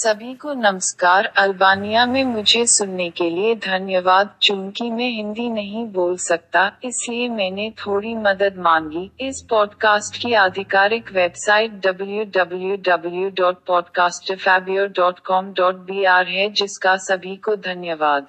सभी को नमस्कार। अल्बानिया में मुझे सुनने के लिए धन्यवाद। चूँकि मैं हिंदी नहीं बोल सकता, इसलिए मैंने थोड़ी मदद मांगी। इस पॉडकास्ट की आधिकारिक वेबसाइट www.podcasterfabio.com.br है, जिसका सभी को धन्यवाद।